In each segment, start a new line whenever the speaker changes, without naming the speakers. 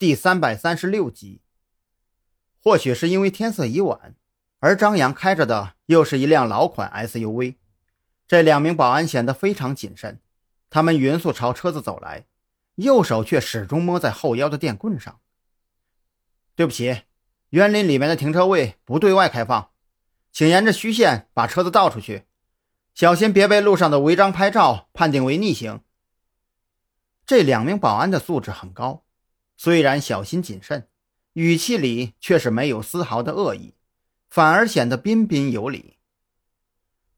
第三百三十六集。或许是因为天色已晚，而张扬开着的又是一辆老款 SUV，这两名保安显得非常谨慎。他们匀速朝车子走来，右手却始终摸在后腰的电棍上。对不起，园林里面的停车位不对外开放，请沿着虚线把车子倒出去，小心别被路上的违章拍照判定为逆行。这两名保安的素质很高。虽然小心谨慎，语气里却是没有丝毫的恶意，反而显得彬彬有礼。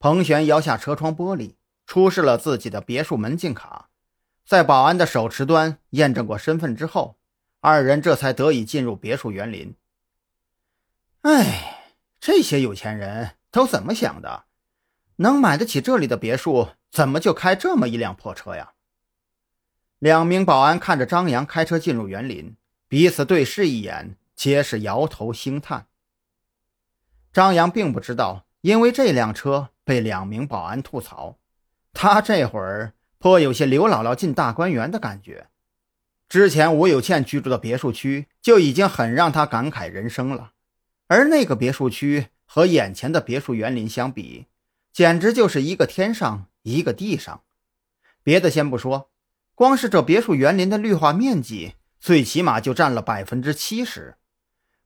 彭璇摇下车窗玻璃，出示了自己的别墅门禁卡，在保安的手持端验证过身份之后，二人这才得以进入别墅园林。哎，这些有钱人都怎么想的？能买得起这里的别墅，怎么就开这么一辆破车呀？两名保安看着张扬开车进入园林，彼此对视一眼，皆是摇头兴叹。张扬并不知道，因为这辆车被两名保安吐槽，他这会儿颇有些刘姥姥进大观园的感觉。之前吴有倩居住的别墅区就已经很让他感慨人生了，而那个别墅区和眼前的别墅园林相比，简直就是一个天上一个地上。别的先不说。光是这别墅园林的绿化面积，最起码就占了百分之七十。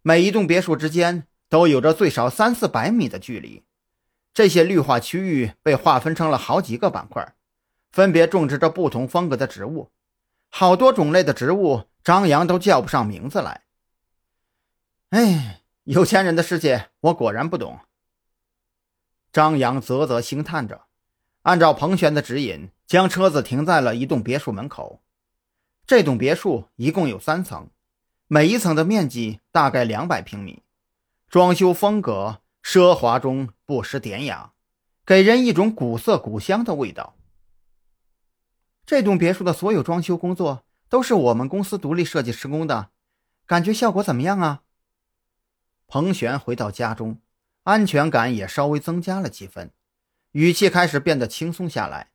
每一栋别墅之间都有着最少三四百米的距离。这些绿化区域被划分成了好几个板块，分别种植着不同风格的植物。好多种类的植物，张扬都叫不上名字来。哎，有钱人的世界，我果然不懂。张扬啧啧兴叹着。按照彭璇的指引，将车子停在了一栋别墅门口。这栋别墅一共有三层，每一层的面积大概两百平米，装修风格奢华中不失典雅，给人一种古色古香的味道。这栋别墅的所有装修工作都是我们公司独立设计施工的，感觉效果怎么样啊？彭璇回到家中，安全感也稍微增加了几分。语气开始变得轻松下来。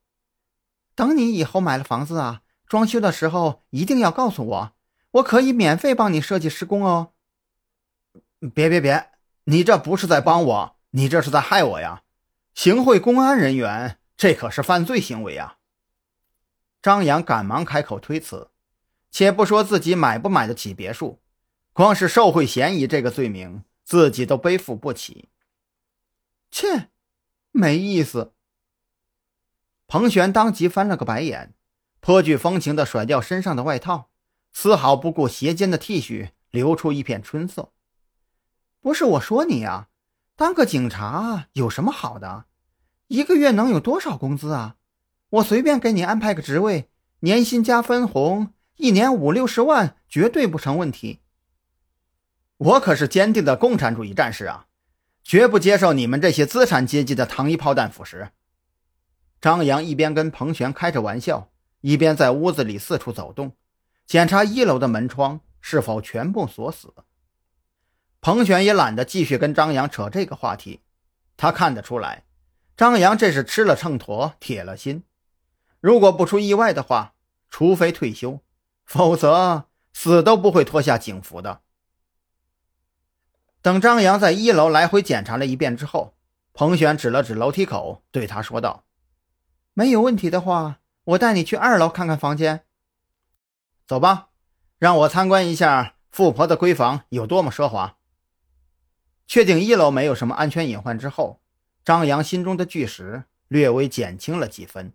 等你以后买了房子啊，装修的时候一定要告诉我，我可以免费帮你设计施工哦。别别别，你这不是在帮我，你这是在害我呀！行贿公安人员，这可是犯罪行为啊！张扬赶忙开口推辞。且不说自己买不买得起别墅，光是受贿嫌疑这个罪名，自己都背负不起。切！没意思。彭璇当即翻了个白眼，颇具风情的甩掉身上的外套，丝毫不顾斜肩的 T 恤流出一片春色。不是我说你呀，当个警察有什么好的？一个月能有多少工资啊？我随便给你安排个职位，年薪加分红，一年五六十万绝对不成问题。我可是坚定的共产主义战士啊！绝不接受你们这些资产阶级的糖衣炮弹腐蚀。张扬一边跟彭璇开着玩笑，一边在屋子里四处走动，检查一楼的门窗是否全部锁死。彭璇也懒得继续跟张扬扯这个话题，他看得出来，张扬这是吃了秤砣铁了心。如果不出意外的话，除非退休，否则死都不会脱下警服的。等张扬在一楼来回检查了一遍之后，彭璇指了指楼梯口，对他说道：“没有问题的话，我带你去二楼看看房间。走吧，让我参观一下富婆的闺房有多么奢华。”确定一楼没有什么安全隐患之后，张扬心中的巨石略微减轻了几分。